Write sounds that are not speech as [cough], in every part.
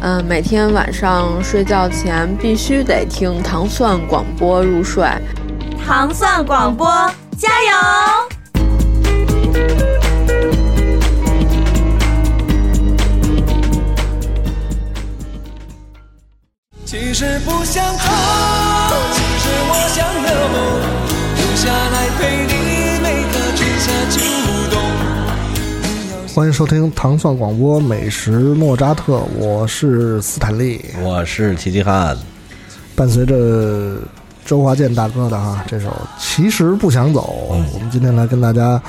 嗯，每天晚上睡觉前必须得听糖蒜广播入睡。糖蒜广播，加油！其实不想走，其实我想留，留下来陪你每个春夏秋冬。欢迎收听糖蒜广播美食莫扎特，我是斯坦利，我是齐齐汉。伴随着周华健大哥的哈这首《其实不想走》，我们今天来跟大家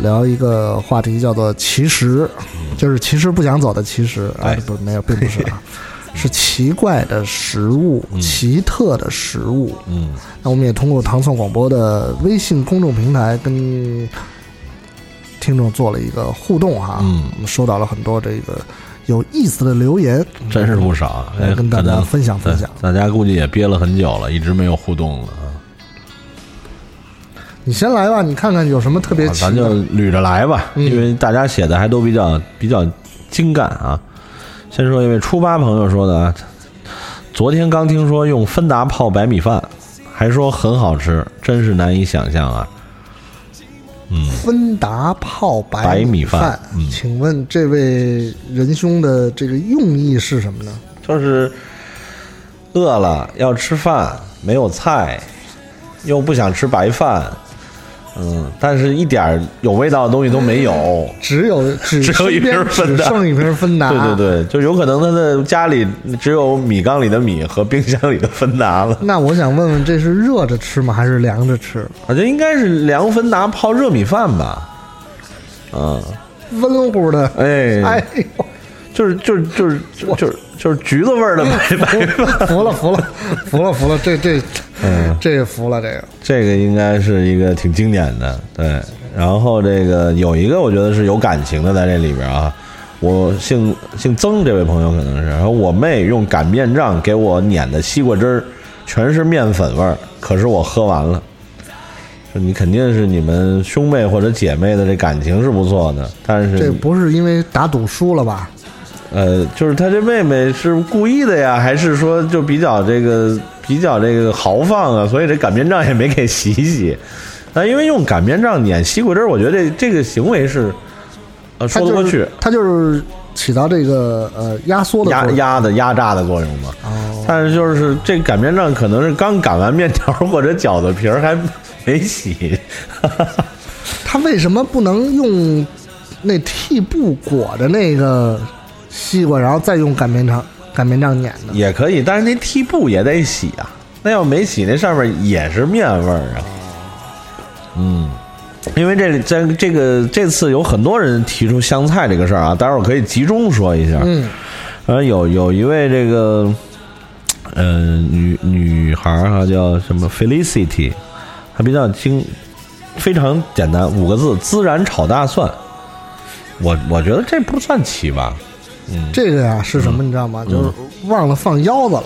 聊一个话题，叫做“其实”，就是其实不想走的其实啊，不没有，并不是啊。[laughs] 是奇怪的食物，奇特的食物。嗯，那我们也通过糖蒜广播的微信公众平台跟听众做了一个互动哈。嗯，我们收到了很多这个有意思的留言，真是不少，来跟大家分享分享。大家估计也憋了很久了，一直没有互动了啊。你先来吧，你看看有什么特别。咱就捋着来吧，因为大家写的还都比较比较精干啊。先说一位初八朋友说的啊，昨天刚听说用芬达泡白米饭，还说很好吃，真是难以想象啊。嗯，芬达泡白米饭，请问这位仁兄的这个用意是什么呢？就是饿了要吃饭，没有菜，又不想吃白饭。嗯，但是一点有味道的东西都没有，只有 [laughs] 只有一瓶芬达，剩一瓶芬达。对对对，就有可能他的家里只有米缸里的米和冰箱里的芬达了。那我想问问，这是热着吃吗？还是凉着吃？我觉得应该是凉芬达泡热米饭吧。嗯，温乎的。哎哎呦，就是就是就是就是就是橘子味儿的白白饭。服了服了服了服了，这这。嗯，这个服了，这个这个应该是一个挺经典的，对。然后这个有一个我觉得是有感情的在这里边啊，我姓姓曾这位朋友可能是，然后我妹用擀面杖给我碾的西瓜汁儿，全是面粉味儿，可是我喝完了。说你肯定是你们兄妹或者姐妹的这感情是不错的，但是这不是因为打赌输了吧？呃，就是他这妹妹是故意的呀，还是说就比较这个？比较这个豪放啊，所以这擀面杖也没给洗洗。[laughs] 那因为用擀面杖碾西瓜汁儿，我觉得这这个行为是呃说得过去。它就是起到这个呃压缩的压压的压榨的作用嘛。哦。但是就是这擀面杖可能是刚擀完面条或者饺子皮儿还没洗。[laughs] 他为什么不能用那屉布裹着那个西瓜，然后再用擀面杖？擀面杖碾的也可以，但是那屉布也得洗啊。那要没洗，那上面也是面味儿啊。嗯，因为这这这个这次有很多人提出香菜这个事儿啊，待会儿可以集中说一下。嗯，呃，有有一位这个呃女女孩儿哈，叫什么 Felicity，她比较精，非常简单，五个字：孜然炒大蒜。我我觉得这不算奇吧。嗯，这个呀是什么？你知道吗？就是忘了放腰子了，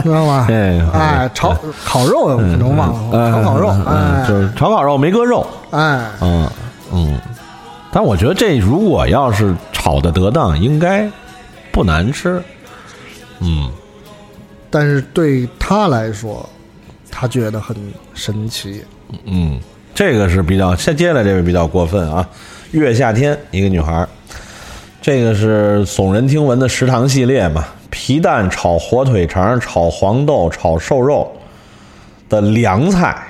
[laughs] 知道吗？哎，炒烤肉可能忘了，炒烤肉，哎，就是炒烤肉没搁肉，哎，嗯嗯。但我觉得这如果要是炒的得当，应该不难吃。嗯，但是对他来说，他觉得很神奇。嗯，这个是比较，接接下来这位比较过分啊。月夏天，一个女孩。这个是耸人听闻的食堂系列嘛？皮蛋炒火腿肠、炒黄豆、炒瘦肉的凉菜，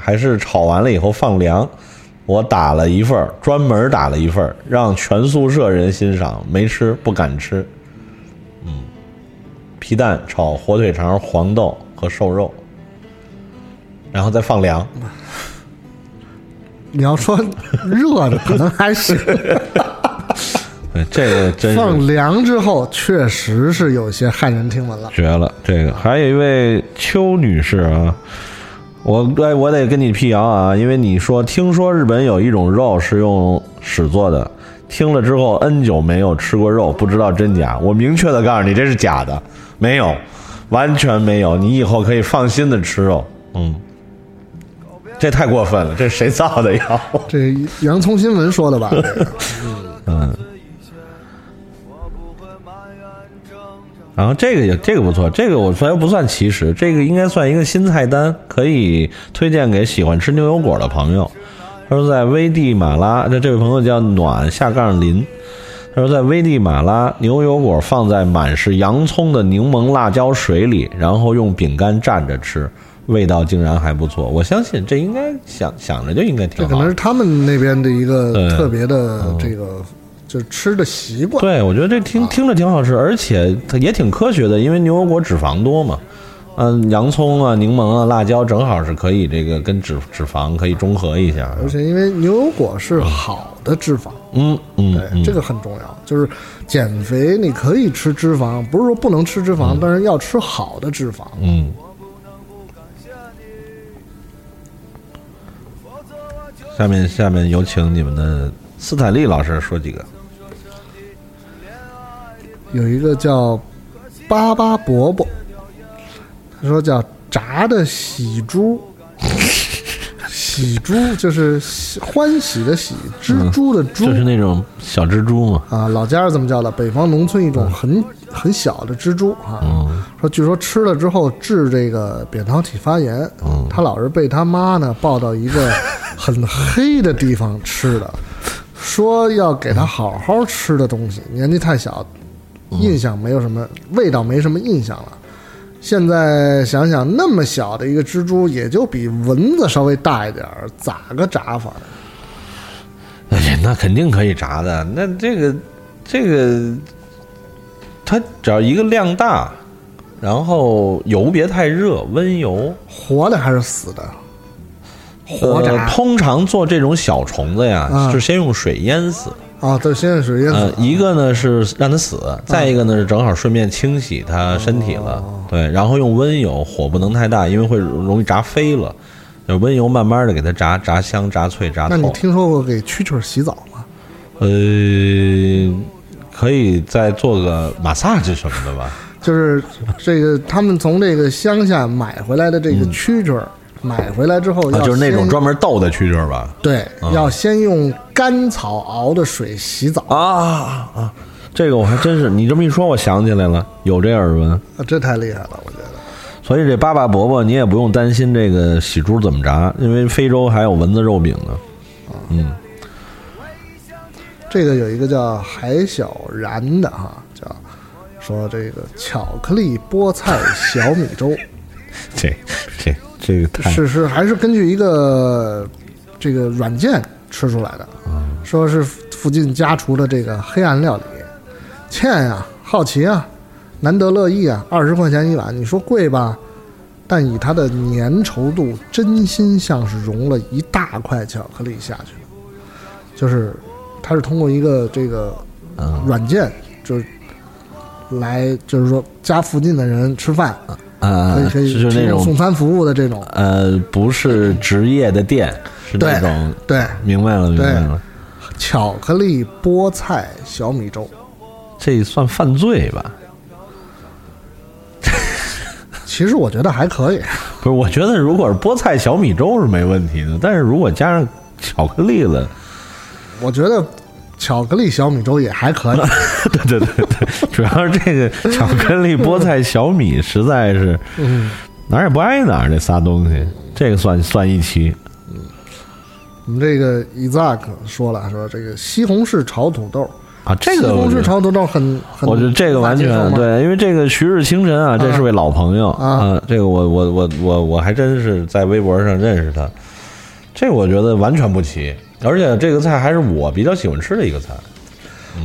还是炒完了以后放凉。我打了一份专门打了一份让全宿舍人欣赏，没吃不敢吃。嗯，皮蛋炒火腿肠、黄豆和瘦肉，然后再放凉。[laughs] 你要说热的，可能还是。对，这个真是放凉之后，确实是有些骇人听闻了。绝了！这个还有一位邱女士啊，我哎，我得跟你辟谣啊，因为你说听说日本有一种肉是用屎做的，听了之后 N 久没有吃过肉，不知道真假。我明确的告诉你，这是假的，没有，完全没有。你以后可以放心的吃肉，嗯。这太过分了，这是谁造的谣？[laughs] 这洋葱新闻说的吧？嗯。然后这个也这个不错，这个我虽然不算奇食，这个应该算一个新菜单，可以推荐给喜欢吃牛油果的朋友。他说在危地马拉，那这位朋友叫暖下杠林。他说在危地马拉，牛油果放在满是洋葱的柠檬辣椒水里，然后用饼干蘸着吃，味道竟然还不错。我相信这应该想想着就应该挺好。这可能是他们那边的一个特别的这个。就是吃的习惯，对我觉得这听听着挺好吃，而且它也挺科学的，因为牛油果脂肪多嘛，嗯，洋葱啊、柠檬啊、辣椒正好是可以这个跟脂脂肪可以中和一下，而且因为牛油果是好的脂肪，嗯嗯，对，这个很重要，就是减肥你可以吃脂肪，不是说不能吃脂肪，但是要吃好的脂肪，嗯。下面下面有请你们的斯坦利老师说几个。有一个叫巴巴伯伯，他说叫炸的喜猪，喜猪就是欢喜的喜，蜘蛛的蛛，就是那种小蜘蛛嘛。啊，老家是这么叫的，北方农村一种很很小的蜘蛛啊。说据说吃了之后治这个扁桃体发炎，他老是被他妈呢抱到一个很黑的地方吃的，说要给他好好吃的东西，年纪太小。印象没有什么味道，没什么印象了。现在想想，那么小的一个蜘蛛，也就比蚊子稍微大一点儿，咋个炸法？哎呀，那肯定可以炸的。那这个，这个，它只要一个量大，然后油别太热，温油。活的还是死的？活炸。通常做这种小虫子呀，是先用水淹死。啊，对，先用水淹死。一个呢是让它死，再一个呢是正好顺便清洗它身体了。对，然后用温油，火不能太大，因为会容易炸飞了。用温油慢慢的给它炸，炸香、炸脆、炸透。那你听说过给蛐蛐洗澡吗？呃，可以再做个马萨这什么的吧。就是这个，他们从这个乡下买回来的这个蛐蛐。买回来之后，就是那种专门斗的蛐蛐吧？对，要先用甘草熬的水洗澡啊啊！这个我还真是，你这么一说，我想起来了，有这耳闻。啊，这太厉害了，我觉得。所以这巴巴伯伯，你也不用担心这个喜猪怎么炸，因为非洲还有蚊子肉饼呢。嗯，这个有一个叫海小然的哈，叫说这个巧克力菠菜小米粥。这 [laughs] 这。这个是是还是根据一个这个软件吃出来的，说是附近家厨的这个黑暗料理，欠呀，好奇啊，难得乐意啊，二十块钱一碗，你说贵吧？但以它的粘稠度，真心像是融了一大块巧克力下去了。就是它是通过一个这个软件，就是来就是说家附近的人吃饭。呃，就是那种送餐服务的这种，呃，不是职业的店，是那种，对，明白了，明白了。巧克力菠菜小米粥，这算犯罪吧？[laughs] 其实我觉得还可以。不是，我觉得如果是菠菜小米粥是没问题的，但是如果加上巧克力了，我觉得。巧克力小米粥也还可以，[laughs] 对对对对，主要是这个 [laughs] 巧克力菠菜小米实在是，哪儿也不挨哪儿，这仨东西，这个算算一期。嗯，我们这个 Isaac 说了，说这个西红柿炒土豆。啊，这个西红柿炒土豆很很，我觉得这个完全对，因为这个徐日清晨啊，这是位老朋友啊，这个我我我我我还真是在微博上认识他，这我觉得完全不齐。而且这个菜还是我比较喜欢吃的一个菜，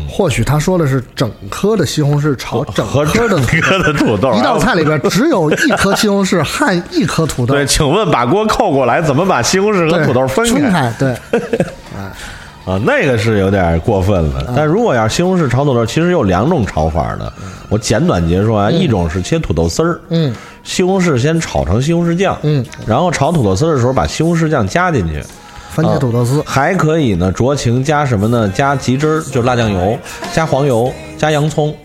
或许他说的是整颗的西红柿炒整颗的颗的土豆，[laughs] 一道菜里边 [laughs] 只有一颗西红柿和一颗土豆。对，请问把锅扣过来，怎么把西红柿和土豆分开？对，[laughs] 啊，那个是有点过分了。但如果要是西红柿炒土豆，其实有两种炒法的。我简短截说啊，一种是切土豆丝儿，嗯，西红柿先炒成西红柿酱，嗯，然后炒土豆丝儿的时候把西红柿酱加进去。番茄土豆丝、啊还可以呢，酌情加什么呢？加鸡汁儿，就是辣酱油，加黄油，加洋葱，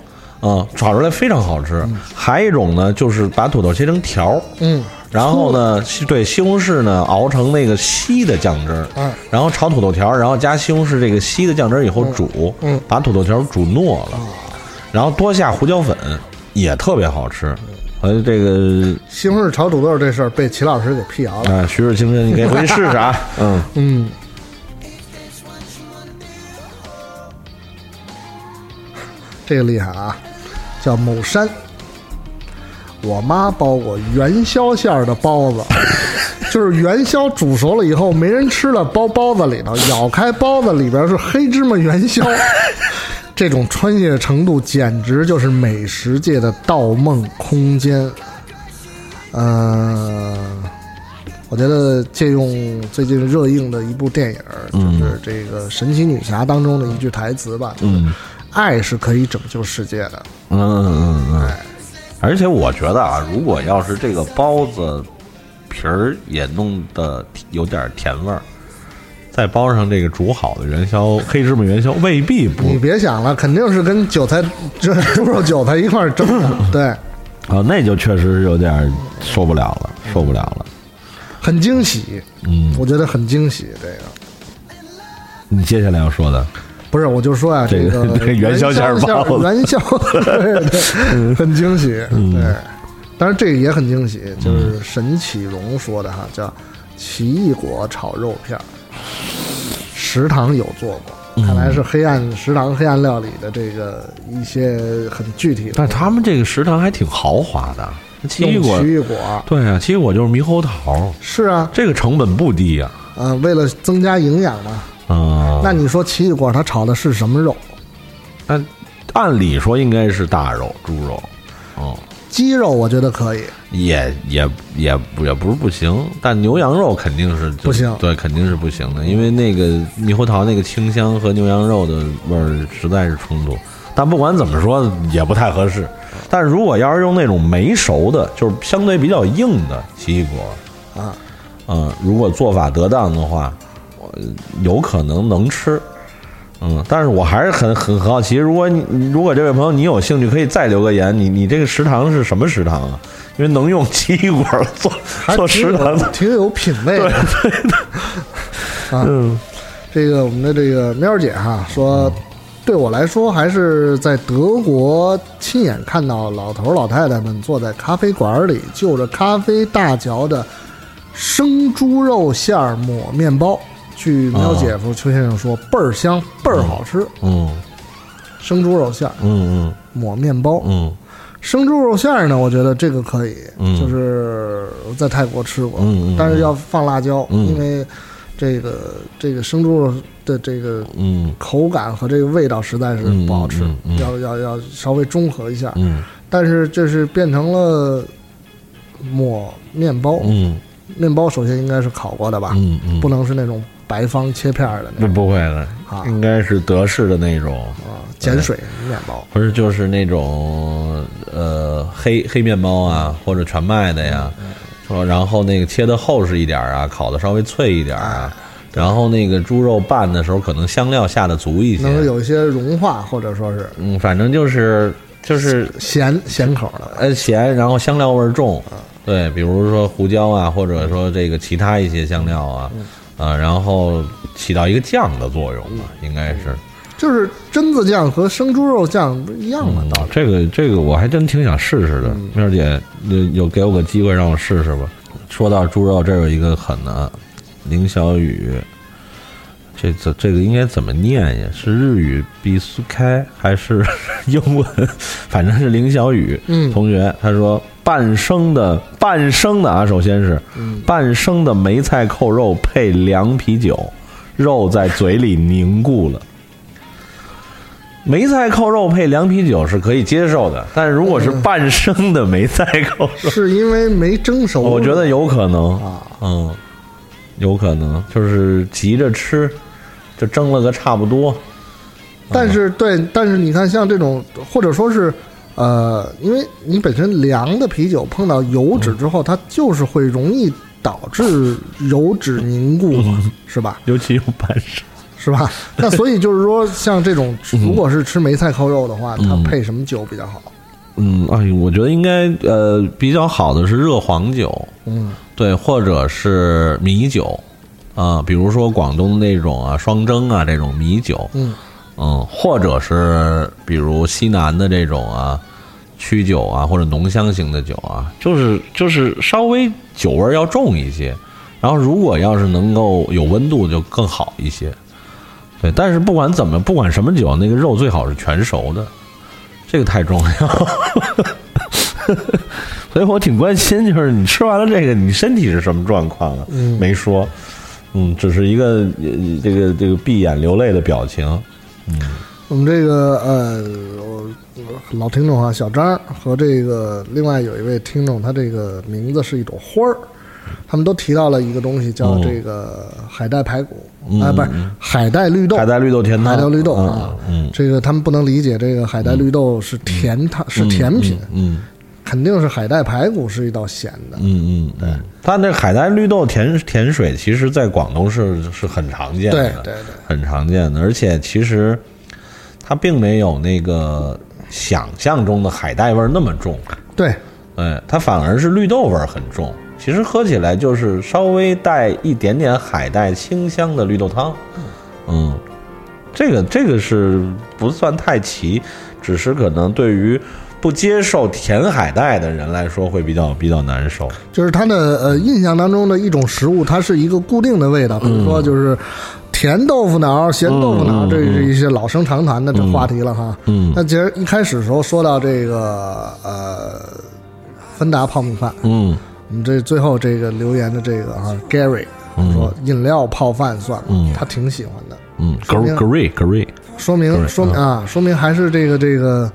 啊、炒出来非常好吃。还有一种呢，就是把土豆切成条儿，嗯，然后呢，西对西红柿呢熬成那个稀的酱汁儿，嗯。然后炒土豆条儿，然后加西红柿这个稀的酱汁儿以后煮，嗯。把土豆条儿煮糯了，然后多下胡椒粉，也特别好吃。呃，这个西红柿炒土豆这事儿被齐老师给辟谣了。啊，徐氏清真，你可以回去试试啊。[laughs] 嗯，嗯，这个厉害啊，叫某山。我妈包过元宵馅儿的包子，[laughs] 就是元宵煮熟了以后没人吃了，包包子里头，咬开包子里边是黑芝麻元宵。这种穿越程度简直就是美食界的盗梦空间。呃，我觉得借用最近热映的一部电影，就是这个《神奇女侠》当中的一句台词吧，就是，爱是可以拯救世界的。嗯嗯嗯，而且我觉得啊，如果要是这个包子皮儿也弄得有点甜味儿，再包上这个煮好的元宵黑芝麻元宵，未必不你别想了，肯定是跟韭菜这猪肉韭菜一块儿蒸的，对，啊，那就确实是有点受不了了，受不了了。很惊喜，嗯，我觉得很惊喜。这个你接下来要说的，不是，我就说啊，这个个这个元宵馅儿包子元宵，[laughs] 对对，很惊喜，嗯对。当然这个也很惊喜，就是沈启荣说的哈，叫奇异果炒肉片儿，食堂有做过。嗯看来是黑暗食堂黑暗料理的这个一些很具体的，但他们这个食堂还挺豪华的，奇异果，奇异果对啊，奇异果就是猕猴桃，是啊，这个成本不低呀、呃，为了增加营养嘛。啊。那你说奇异果它炒的是什么肉？那按理说应该是大肉，猪肉，哦，鸡肉我觉得可以，也也也也不是不行，但牛羊肉肯定是不行对，肯定是不行的，因为那个猕猴桃那个清香和牛羊肉的味儿实在是冲突。但不管怎么说，也不太合适。但是如果要是用那种没熟的，就是相对比较硬的奇异果，啊，嗯，如果做法得当的话，我有可能能吃。嗯，但是我还是很很好奇，如果你如果这位朋友你有兴趣，可以再留个言。你你这个食堂是什么食堂啊？因为能用奇异果做做食堂的，挺有品味的。[laughs] 啊，嗯这个我们的这个喵姐哈说，对我来说还是在德国亲眼看到老头老太太们坐在咖啡馆里，就着咖啡大嚼的生猪肉馅儿抹面包。据喵姐夫邱先生说，倍儿香，倍儿好吃。嗯。生猪肉馅儿嗯嗯。抹面包，嗯。生猪肉馅儿呢，我觉得这个可以，嗯。就是在泰国吃过，嗯嗯但是要放辣椒，嗯。因为这个这个生猪肉的这个嗯。口感和这个味道实在是不好吃，要要要稍微中和一下。嗯。但是这是变成了抹面包，嗯。面包首先应该是烤过的吧，嗯嗯，不能是那种白方切片儿的那不种不会的啊，应该是德式的那种，啊碱水面包。不是就是那种呃黑黑面包啊，或者全麦的呀，嗯说然后那个切的厚实一点啊，烤的稍微脆一点啊，然后那个猪肉拌的时候可能香料下的足一些，能有一些融化，或者说是。嗯，反正就是就是咸咸口的，呃咸，然后香料味儿重，对，比如说胡椒啊，或者说这个其他一些香料啊，啊，然后起到一个酱的作用吧，应该是。就是榛子酱和生猪肉酱不是一样吗？嗯，这个这个我还真挺想试试的，嗯喵姐有有给我个机会让我试试吧。说到猪肉，这有一个狠的，林小雨，这这这个应该怎么念呀？是日语比苏开还是 [laughs] 英文？反正是林小雨嗯同学，他说半生的半生的啊，首先是嗯半生的梅菜扣肉配凉啤酒，肉在嘴里凝固了。梅菜扣肉配凉啤酒是可以接受的，但是如果是半生的梅菜扣肉，[laughs] 是因为没蒸熟，我觉得有可能啊，嗯，有可能就是急着吃，就蒸了个差不多。但是对，但是你看，像这种或者说是，呃，因为你本身凉的啤酒碰到油脂之后，它就是会容易导致油脂凝固嘛，是吧？尤其有白事，是吧？[laughs] [laughs] 那所以就是说，像这种如果是吃梅菜扣肉的话，它配什么酒比较好？嗯，哎，我觉得应该呃比较好的是热黄酒，嗯，对，或者是米酒啊，比如说广东那种啊双蒸啊这种米酒，嗯。嗯，或者是比如西南的这种啊，曲酒啊，或者浓香型的酒啊，就是就是稍微酒味要重一些。然后如果要是能够有温度，就更好一些。对，但是不管怎么，不管什么酒，那个肉最好是全熟的，这个太重要。[laughs] 所以我挺关心，就是你吃完了这个，你身体是什么状况啊？嗯，没说，嗯，只是一个这个这个闭眼流泪的表情。嗯，我们这个呃，老听众啊，小张和这个另外有一位听众，他这个名字是一朵花儿，他们都提到了一个东西，叫这个海带排骨。啊，不是海带绿豆，海带绿豆甜汤，海带绿豆啊，嗯，这个他们不能理解，这个海带绿豆是甜汤，是甜品，嗯，肯定是海带排骨是一道咸的，嗯嗯，对，它那海带绿豆甜甜水，其实在广东是是很常见的，对对对，很常见的，而且其实。它并没有那个想象中的海带味儿那么重，对，哎，它反而是绿豆味儿很重。其实喝起来就是稍微带一点点海带清香的绿豆汤，嗯，这个这个是不算太奇，只是可能对于不接受甜海带的人来说会比较比较难受。就是他的呃印象当中的一种食物，它是一个固定的味道，比如说就是。甜豆腐脑、咸豆腐脑，这是一些老生常谈的这话题了哈。嗯，那其实一开始的时候说到这个呃，芬达泡米饭，嗯，我们这最后这个留言的这个啊，Gary 说饮料泡饭算了？他挺喜欢的。嗯，Gary，Gary，说明说明啊，说明还是这个这个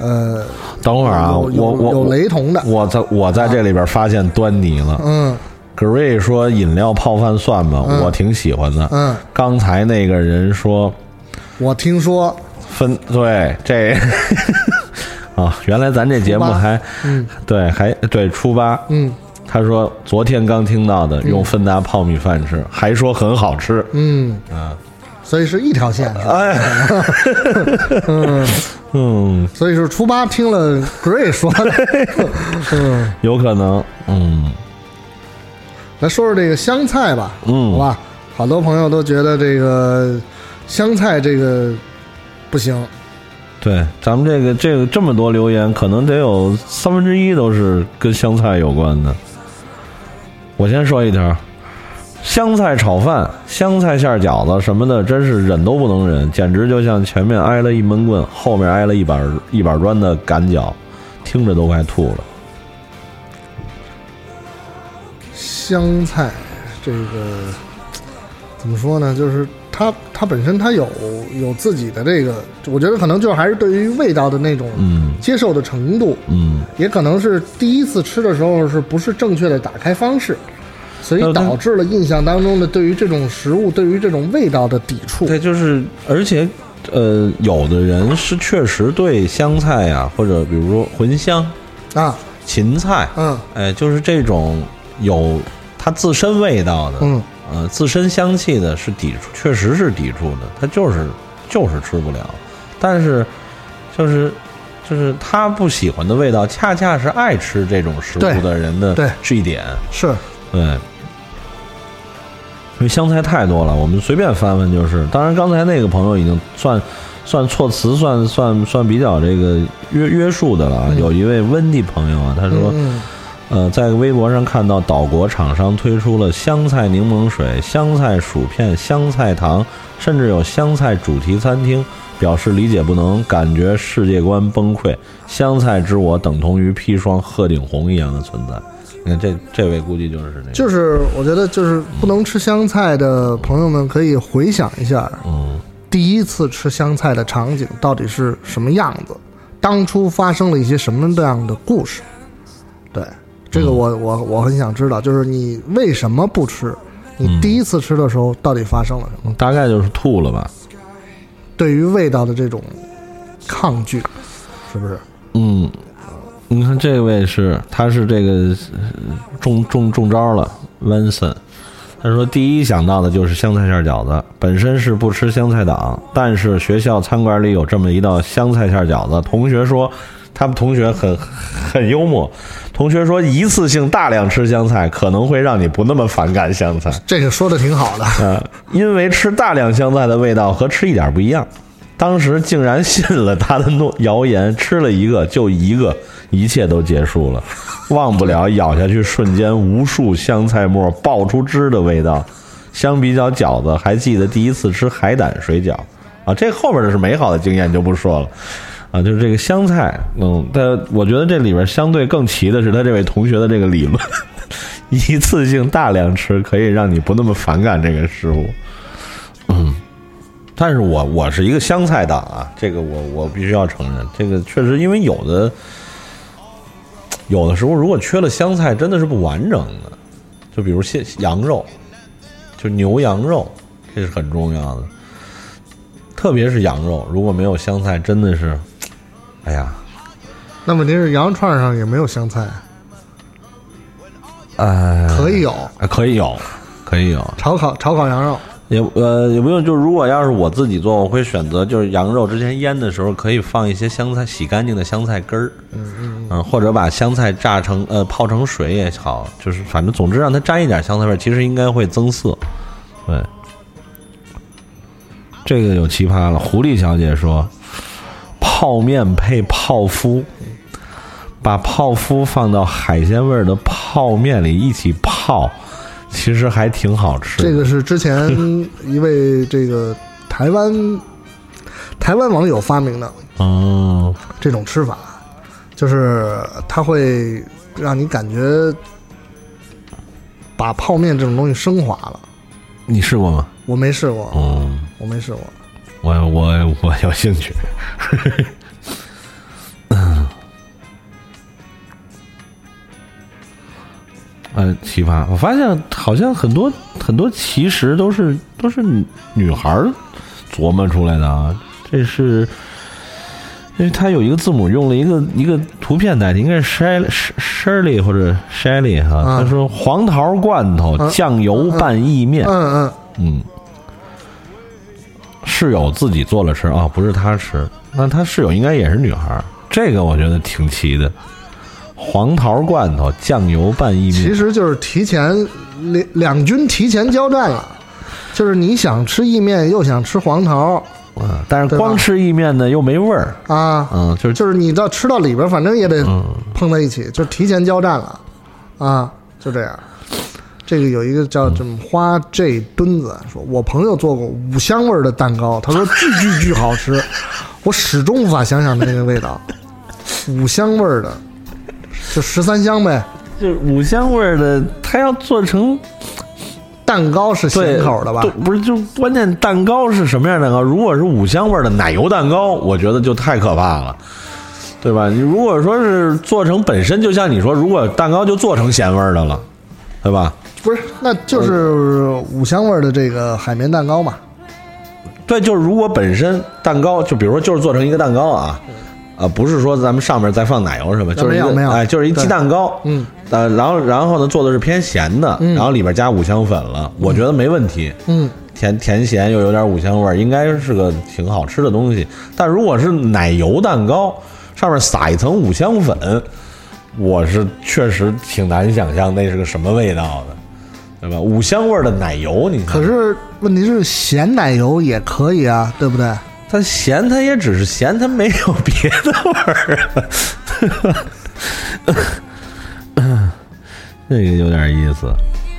呃，等会儿啊，我我有雷同的，我在我在这里边发现端倪了。嗯。Gray 说：“饮料泡饭算吗？我挺喜欢的。”嗯，刚才那个人说：“我听说。分对这啊，[laughs] 原来咱这节目还嗯。对还对初八。嗯，他说昨天刚听到的，用芬达泡米饭吃，还说很好吃。嗯。啊，所以是一条线。哎，[laughs] 嗯嗯，所以是初八听了 Gray 说的，[laughs] 嗯，有可能，嗯。”来说说这个香菜吧，嗯，好吧，好多朋友都觉得这个香菜这个不行。对，咱们这个这个这么多留言，可能得有三分之一都是跟香菜有关的。我先说一条，香菜炒饭、香菜馅饺子什么的，真是忍都不能忍，简直就像前面挨了一闷棍，后面挨了一板一板砖的赶脚，听着都快吐了。香菜，这个怎么说呢？就是它，它本身它有有自己的这个，我觉得可能就还是对于味道的那种接受的程度，嗯，也可能是第一次吃的时候是不是正确的打开方式，所以导致了印象当中的对于这种食物、对于这种味道的抵触。对，就是而且呃，有的人是确实对香菜呀，或者比如说茴香啊、芹菜，嗯，哎，就是这种有。它自身味道的，嗯，呃，自身香气的是抵触，确实是抵触的，他就是就是吃不了。但是，就是就是他不喜欢的味道，恰恰是爱吃这种食物的人的这一点是对。因为香菜太多了，我们随便翻翻就是。当然，刚才那个朋友已经算算措辞算算算比较这个约约束的了。有一位温蒂朋友啊，他说。呃，在微博上看到岛国厂商推出了香菜柠檬水、香菜薯片、香菜糖，甚至有香菜主题餐厅，表示理解不能，感觉世界观崩溃。香菜之我等同于砒霜、鹤顶红一样的存在。你看这这位估计就是那，就是我觉得就是不能吃香菜的朋友们可以回想一下，嗯，第一次吃香菜的场景到底是什么样子，当初发生了一些什么样的故事，对。这个我我我很想知道，就是你为什么不吃？你第一次吃的时候到底发生了什么？大概就是吐了吧。对于味道的这种抗拒，是不是？嗯，你看这位是，他是这个中中中招了，Vincent。他说第一想到的就是香菜馅饺子，本身是不吃香菜党，但是学校餐馆里有这么一道香菜馅饺子，同学说。他们同学很很幽默，同学说一次性大量吃香菜可能会让你不那么反感香菜。这个说的挺好的啊，因为吃大量香菜的味道和吃一点不一样。当时竟然信了他的诺谣言，吃了一个就一个，一切都结束了。忘不了咬下去瞬间无数香菜末爆出汁的味道。相比较饺子，还记得第一次吃海胆水饺啊，这后边的是美好的经验就不说了。啊，就是这个香菜，嗯，但我觉得这里边相对更奇的是他这位同学的这个理论，一次性大量吃可以让你不那么反感这个食物，嗯，但是我我是一个香菜党啊，这个我我必须要承认，这个确实因为有的有的时候如果缺了香菜真的是不完整的，就比如现羊肉，就牛羊肉，这是很重要的，特别是羊肉，如果没有香菜，真的是。哎呀，那问题是羊肉串上也没有香菜，呃，可以有，可以有，可以有。炒烤炒烤羊肉，也呃也不用，就是如果要是我自己做，我会选择就是羊肉之前腌的时候可以放一些香菜，洗干净的香菜根儿，嗯嗯嗯，或者把香菜榨成呃泡成水也好，就是反正总之让它沾一点香菜味，其实应该会增色，对，这个有奇葩了，狐狸小姐说。泡面配泡芙，把泡芙放到海鲜味儿的泡面里一起泡，其实还挺好吃。这个是之前一位这个台湾台湾网友发明的哦，这种吃法，就是它会让你感觉把泡面这种东西升华了。你试过吗？我没试过，哦，我没试过。我我我有兴趣，呃，奇葩！我发现好像很多很多奇食都是都是女孩琢磨出来的啊。这是因为它有一个字母用了一个一个图片代替，应该是 Shelly Shelly 或者 Shelly 哈。他说黄桃罐头酱油拌意面，嗯嗯嗯。室友自己做了吃啊，不是他吃，那他室友应该也是女孩这个我觉得挺奇的。黄桃罐头酱油拌意面，其实就是提前两两军提前交战了，就是你想吃意面又想吃黄桃，嗯，但是光吃意面呢又没味儿。啊，嗯，就是就是你到吃到里边，反正也得碰在一起，就提前交战了，啊，就这样。这个有一个叫什么花 J 墩子说，我朋友做过五香味的蛋糕，他说巨巨巨好吃，我始终无法想想那个味道。五香味的，就十三香呗，就五香味的，它要做成蛋糕是咸口的吧？不是，就关键蛋糕是什么样蛋糕？如果是五香味的奶油蛋糕，我觉得就太可怕了，对吧？你如果说是做成本身，就像你说，如果蛋糕就做成咸味的了，对吧？不是，那就是五香味的这个海绵蛋糕嘛。对，就是如果本身蛋糕，就比如说就是做成一个蛋糕啊，啊，不是说咱们上面再放奶油什么，就是一个哎，就是一鸡蛋糕，嗯，呃，然后然后呢做的是偏咸的，然后里边加五香粉了，我觉得没问题，嗯，甜甜咸又有点五香味，应该是个挺好吃的东西。但如果是奶油蛋糕，上面撒一层五香粉，我是确实挺难想象那是个什么味道的。对吧？五香味的奶油，你看。可是问题是咸奶油也可以啊，对不对？它咸，他也只是咸，他没有别的味儿啊。[laughs] 这个有点意思。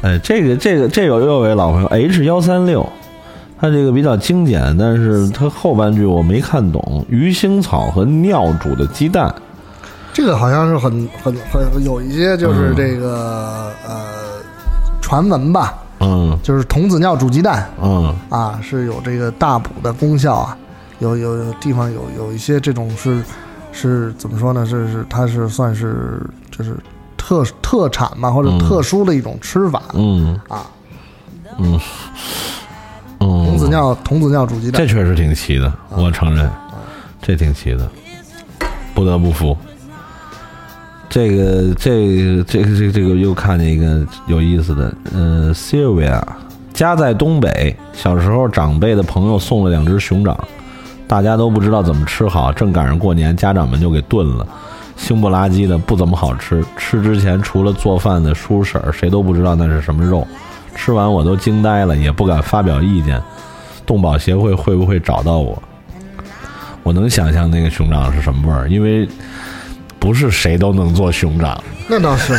哎，这个这个这有又位老朋友 H 幺三六，他这个比较精简，但是他后半句我没看懂。鱼腥草和尿煮的鸡蛋，这个好像是很很很有一些就是这个呃。传闻吧，嗯，就是童子尿煮鸡蛋，嗯啊，是有这个大补的功效啊，有有有地方有有一些这种是是怎么说呢？是是它是算是就是特特产嘛，或者特殊的一种吃法，嗯。啊，嗯。嗯，童子尿童子尿煮鸡蛋，这确实挺奇的，我承认，这挺奇的，不得不服。这个这个这个这个这个又看见一个有意思的，呃，Sylvia 家在东北，小时候长辈的朋友送了两只熊掌，大家都不知道怎么吃好，正赶上过年，家长们就给炖了，腥不拉几的，不怎么好吃。吃之前除了做饭的叔婶儿，谁都不知道那是什么肉。吃完我都惊呆了，也不敢发表意见。动保协会会不会找到我？我能想象那个熊掌是什么味儿，因为不是谁都能做熊掌。那倒是。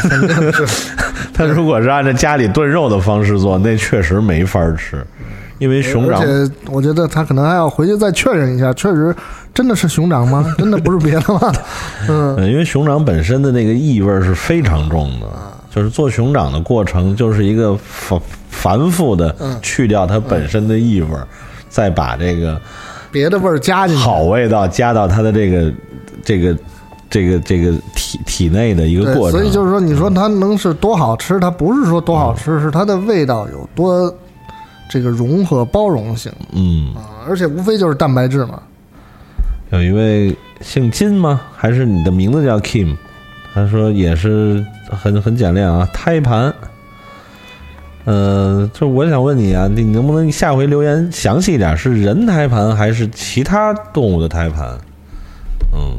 [laughs] 他如果是按照家里炖肉的方式做，那确实没法吃，因为熊掌。而且我觉得他可能还要回去再确认一下，确实真的是熊掌吗？[laughs] 真的不是别的吗？[laughs] 嗯，因为熊掌本身的那个异味是非常重的，就是做熊掌的过程就是一个繁繁复的去掉它本身的异味，再把这个别的味儿加进去，好味道加到它的这个这个。这个这个体体内的一个过程，所以就是说，你说它能是多好吃？它不是说多好吃，是它的味道有多这个融合包容性。嗯啊，而且无非就是蛋白质嘛。有一位姓金吗？还是你的名字叫 Kim？他说也是很很简练啊，胎盘。嗯，就我想问你啊，你能不能下回留言详细一点？是人胎盘还是其他动物的胎盘？嗯。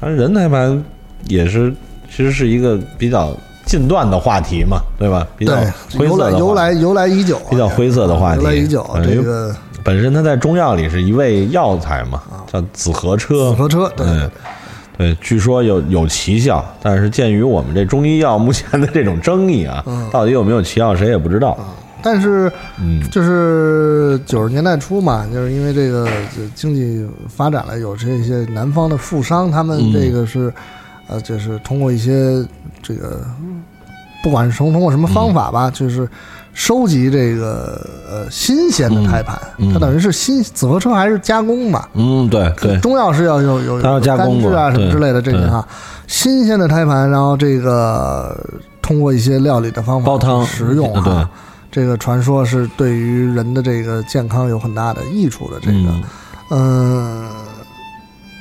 反正人胎盘也是，其实是一个比较近段的话题嘛，对吧？比较灰色的，由来由来已久，比较灰色的话题。由来已久，这个本身它在中药里是一味药材嘛，叫紫河车。紫河车，对对，据说有有奇效，但是鉴于我们这中医药目前的这种争议啊，到底有没有奇效，谁也不知道。但是，就是九十年代初嘛，就是因为这个经济发展了，有这些南方的富商，他们这个是，呃，就是通过一些这个，不管是从通过什么方法吧，就是收集这个呃新鲜的胎盘，它等于是新紫河车还是加工嘛？嗯，对对，中药是要有有它要加工制啊什么之类的这个哈，新鲜的胎盘，然后这个通过一些料理的方法煲汤食用哈。这个传说是对于人的这个健康有很大的益处的。这个，嗯，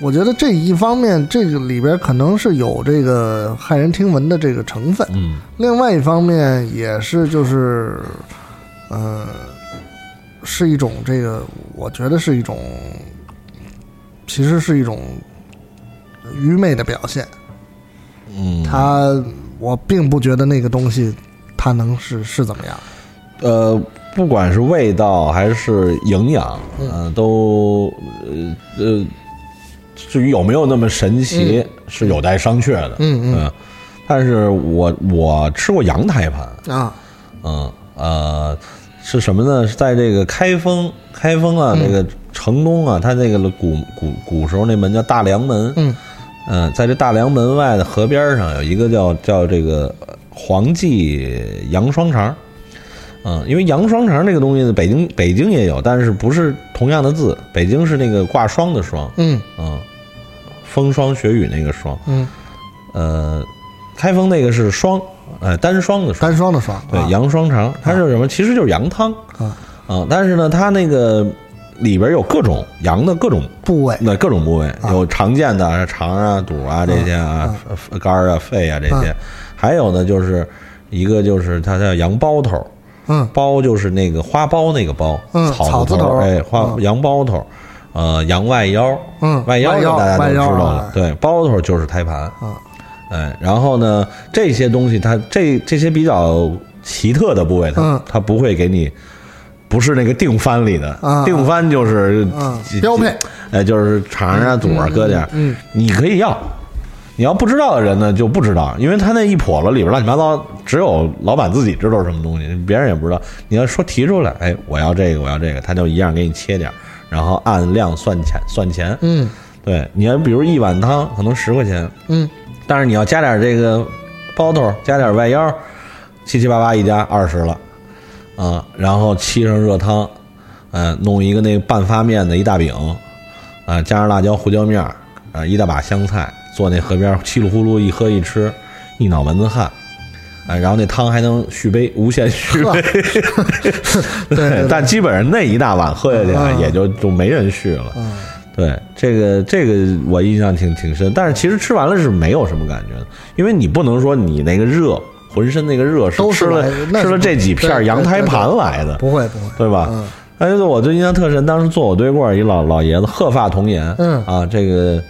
我觉得这一方面，这个里边可能是有这个骇人听闻的这个成分。嗯，另外一方面也是就是，呃，是一种这个，我觉得是一种，其实是一种愚昧的表现。嗯，他，我并不觉得那个东西它能是是怎么样。呃，不管是味道还是营养，嗯，都呃呃，至于有没有那么神奇，是有待商榷的。嗯嗯。但是我我吃过羊胎盘啊，嗯呃，是什么呢？是在这个开封，开封啊，那个城东啊，它那个古古古时候那门叫大梁门，嗯嗯，在这大梁门外的河边上有一个叫叫这个黄记羊双肠。嗯，因为羊双肠这个东西呢，北京北京也有，但是不是同样的字。北京是那个挂霜的霜，嗯。嗯，风霜雪雨那个霜，嗯，呃，开封那个是霜，呃，单霜的霜，单双的霜，对，羊双肠，它是什么？其实就是羊汤，啊。啊，但是呢，它那个里边有各种羊的各种部位，那各种部位有常见的肠啊、肚啊这些啊、肝啊、肺啊这些，还有呢，就是一个就是它叫羊包头。嗯，包就是那个花苞那个包，嗯，草字头，哎，花羊包头，呃，羊外腰，嗯，外腰大家都知道了，对，包头就是胎盘，嗯，哎，然后呢，这些东西它这这些比较奇特的部位，它它不会给你，不是那个定番里的，定番就是标配，哎，就是肠啊、肚啊搁点，嗯，你可以要。你要不知道的人呢，就不知道，因为他那一笸箩里边乱七八糟，只有老板自己知道是什么东西，别人也不知道。你要说提出来，哎，我要这个，我要这个，他就一样给你切点，然后按量算钱，算钱。嗯，对，你要比如一碗汤可能十块钱，嗯，但是你要加点这个包头，加点外腰，七七八八一加二十了，啊，然后沏上热汤，嗯，弄一个那个半发面的一大饼，啊，加上辣椒、胡椒面，啊，一大把香菜。坐那河边，稀里呼噜一喝一吃，一脑门子汗，哎，然后那汤还能续杯，无限续杯。[laughs] 对但基本上那一大碗喝下去也就就没人续了。嗯对，这个这个我印象挺挺深，但是其实吃完了是没有什么感觉的，因为你不能说你那个热，浑身那个热是吃了吃了这几片对羊胎盘来的，不会不会，对吧？嗯。哎，就是我最印象特深，当时坐我对过一老老爷子，鹤发童颜，嗯。啊，这个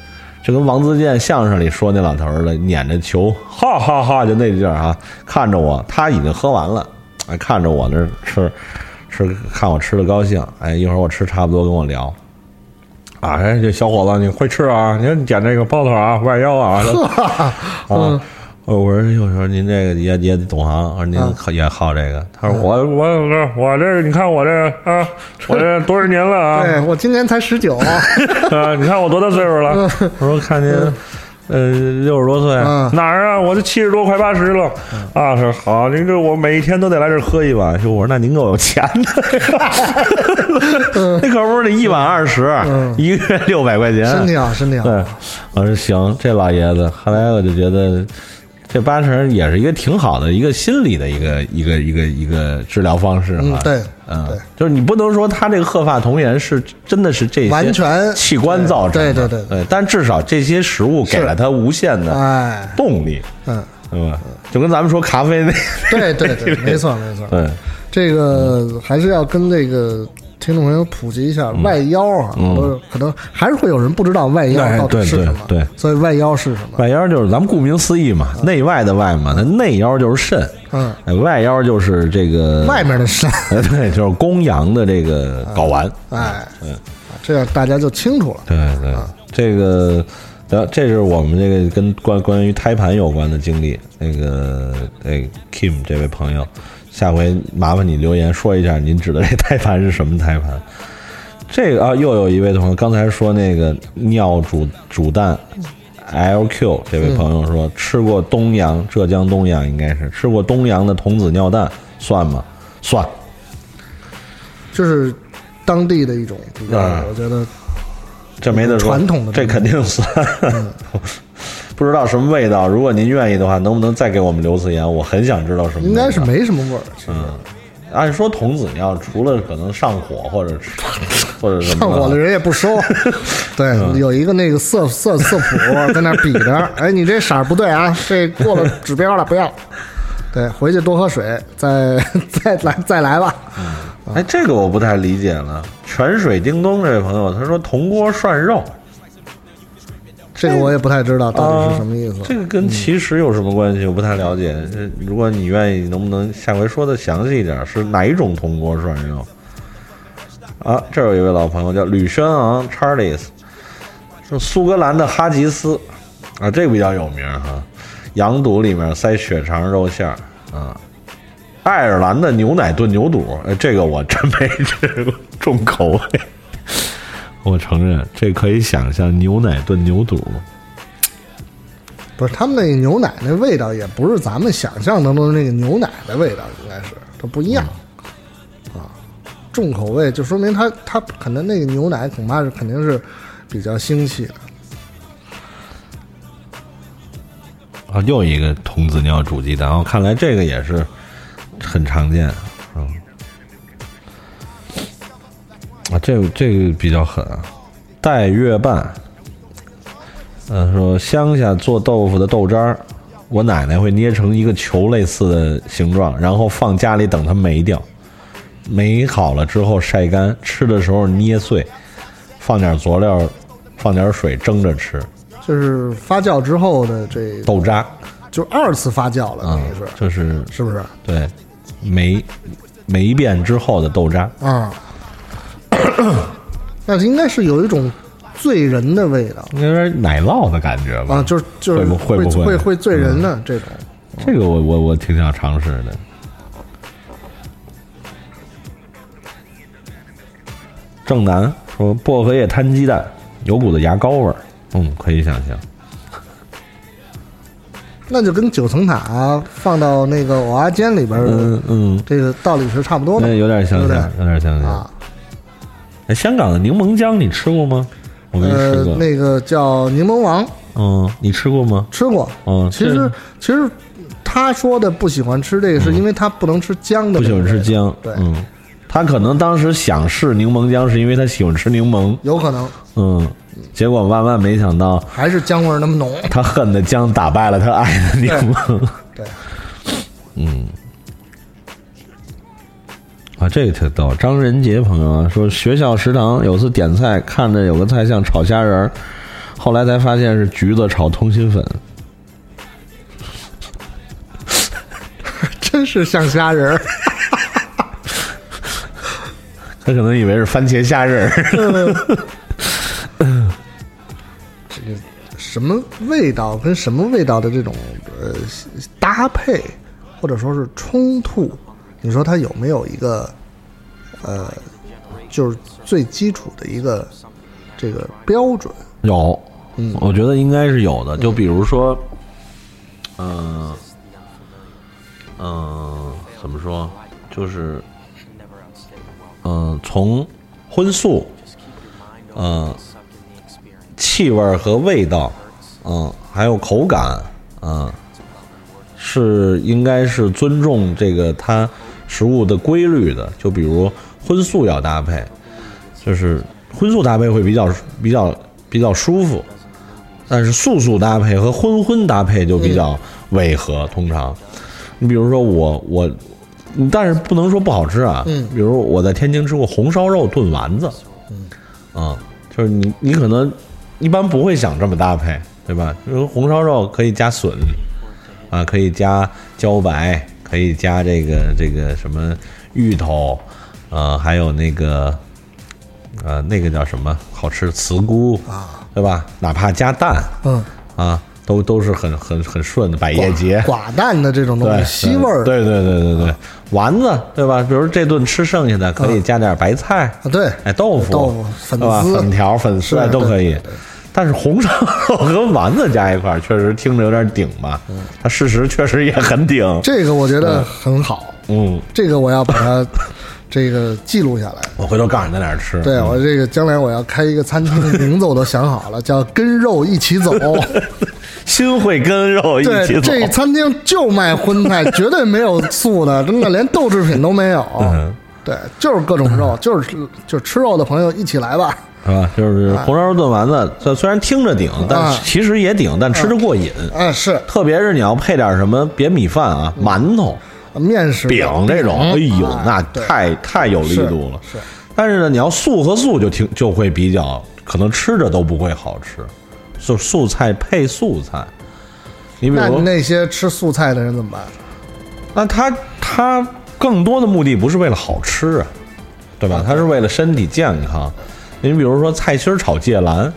就跟王自健相声里说那老头儿的，撵着球，哈哈哈，就那劲儿啊，看着我，他已经喝完了，哎，看着我那儿吃吃，看我吃的高兴，哎，一会儿我吃差不多跟我聊。啊，哎，这小伙子，你会吃啊？你看你捡这个包头啊，外腰啊，[laughs] 啊，嗯我我说有时候您这个也也懂行，我说您嗯也好这个。他说我我我我这个你看我这个啊，[laughs] 我这多少年了啊？对我今年才十九，[laughs] 啊，你看我多大岁数了？我说看您，呃，六十多岁，嗯哪儿啊？我这七十多，快八十了。啊，说好，您这我每一天都得来这儿喝一碗。就我说那您够有钱的，[laughs] 那可不是得一碗二十，一个月六百块钱，身体好，身体好。对，我说行，这老爷子，后来我就觉得。这八成也是一个挺好的一个心理的一个一个一个一个治疗方式哈，嗯对嗯对，就是你不能说他这个鹤发童颜是真的是这些完全器官造成的，对对对对，但至少这些食物给了他无限的哎，动力，嗯，对吧？就跟咱们说咖啡那，对对对，[laughs] 没错没错。对，这个还是要跟这个听众朋友普及一下外腰啊，嗯。可能还是会有人不知道外腰到底是什么。对对。对所以外腰是什么？外腰就是咱们顾名思义嘛，内外的外嘛，那内腰就是肾，嗯，哎外腰就是这个外面的肾，呃 [laughs] 对，就是公羊的这个睾丸，哎，嗯，这样大家就清楚了。对对，这个，呃，这是我们这个跟关关于胎盘有关的经历。那个，哎，Kim 这位朋友，下回麻烦你留言说一下，您指的这胎盘是什么胎盘？这个啊，又有一位同学刚才说那个尿煮煮蛋，LQ 这位朋友说、吃过东阳浙江东阳应该是吃过东阳的童子尿蛋算吗？算，就是当地的一种我觉得这没得说，传统的这肯定算。[laughs] 不知道什么味道，如果您愿意的话，能不能再给我们留次言？我很想知道什么。应该是没什么味儿。嗯，按说童子尿除了可能上火或者 [laughs] 或者什么上火的人也不收。[laughs] 对，有一个那个色色色谱在那比着，[laughs] 哎，你这色儿不对啊，这过了指标了，不要。对，回去多喝水，再再来再来吧。嗯哎，这个我不太理解了。泉水叮咚这位朋友他说铜锅涮肉，这个我也不太知道到底是什么意思。这个跟其实有什么关系？我不太了解。如果你愿意，能不能下回说的详细一点？是哪一种铜锅涮肉？啊，这儿有一位老朋友叫吕轩昂 Charles，是苏格兰的哈吉斯啊，这个比较有名哈。羊肚里面塞血肠肉馅儿啊，爱尔兰的牛奶炖牛肚，哎，这个我真没吃过，重口味。我承认，这可以想象牛奶炖牛肚。不是他们那个牛奶那味道，也不是咱们想象当中的那个牛奶的味道，应该是它不一样、啊。重口味就说明它它可能那个牛奶恐怕是肯定是比较腥气的。啊，又一个童子尿煮鸡蛋，哦，看来这个也是很常见，啊，这个这个比较狠啊，带月半，嗯、说乡下做豆腐的豆渣儿，我奶奶会捏成一个球类似的形状，然后放家里等它霉掉，霉好了之后晒干，吃的时候捏碎，放点佐料，放点水蒸着吃，就是发酵之后的这豆渣。就二次发酵了，等于是、就是是不是？对，霉霉变之后的豆渣，啊，[clears throat] 那应该是有一种醉人的味道有点奶酪的感觉吧？啊，就是就是会不会不会会会醉人的这种。这个我我我挺想尝试的。正南说薄荷叶摊鸡蛋，有股子牙膏味儿，嗯，可以想象。那就跟九层塔放到那个蚵仔煎里边儿嗯嗯，这个道理是差不多的，那有点像，有点相像。啊。哎，香港的柠檬姜你吃过吗？我没吃呃过。，那个叫柠檬王，嗯，你吃过吗？吃过。嗯，其实其实他说的不喜欢吃这个，是因为他不能吃姜的，不喜欢吃姜。对，嗯，他可能当时想试柠檬姜，是因为他喜欢吃柠檬，有可能。嗯，结果万万没想到，还是姜味儿那么浓。他恨的姜打败了他爱的柠檬。对，嗯。啊，这个挺逗。张仁杰朋友啊说，学校食堂有次点菜，看着有个菜像炒虾仁儿，后来才发现是橘子炒通心粉，[laughs] 真是像虾仁儿。[laughs] 他可能以为是番茄虾仁儿。这个什么味道跟什么味道的这种呃搭配，或者说是冲突？你说它有没有一个，呃，就是最基础的一个这个标准？有，嗯，我觉得应该是有的。就比如说，嗯嗯，怎么说？就是，嗯，从荤素，嗯，气味和味道，嗯，还有口感，嗯，是应该是尊重这个它。食物的规律的，就比如荤素要搭配，就是荤素搭配会比较比较比较舒服，但是素素搭配和荤荤搭配就比较违和。通常，你比如说我我，但是不能说不好吃啊。嗯。比如我在天津吃过红烧肉炖丸子。嗯。啊，就是你你可能一般不会想这么搭配，对吧？就是红烧肉可以加笋，啊，可以加茭白。可以加这个这个什么芋头，呃，还有那个，呃，那个叫什么好吃茨菇啊，对吧？哪怕加蛋，嗯，啊，都都是很很很顺的百叶结。寡淡的这种东西，吸味儿，对对对对对，丸子对吧？比如这顿吃剩下的，可以加点白菜啊，对，哎，豆腐，豆腐，粉丝，粉条、粉丝都可以。但是红烧肉和丸子加一块儿，确实听着有点顶吧？嗯，它事实确实也很顶。这个我觉得很好。嗯，这个我要把它这个记录下来。我回头告诉你在哪儿吃。对我这个将来我要开一个餐厅，名字我都想好了，[laughs] 叫“跟肉一起走”。心会跟肉一起走。这餐厅就卖荤菜，绝对没有素的，真的连豆制品都没有。对，就是各种肉，就是就吃肉的朋友一起来吧。是吧？就是红烧肉炖丸子，这虽然听着顶，但其实也顶，但吃着过瘾。嗯，是。特别是你要配点什么别米饭啊，馒头、面食、饼这种，哎呦，那太太有力度了。是。但是呢，你要素和素就听就会比较，可能吃着都不会好吃。就素菜配素菜，你比如那些吃素菜的人怎么办？那他他更多的目的不是为了好吃啊，对吧？它是为了身体健康。您比如说菜心炒芥蓝，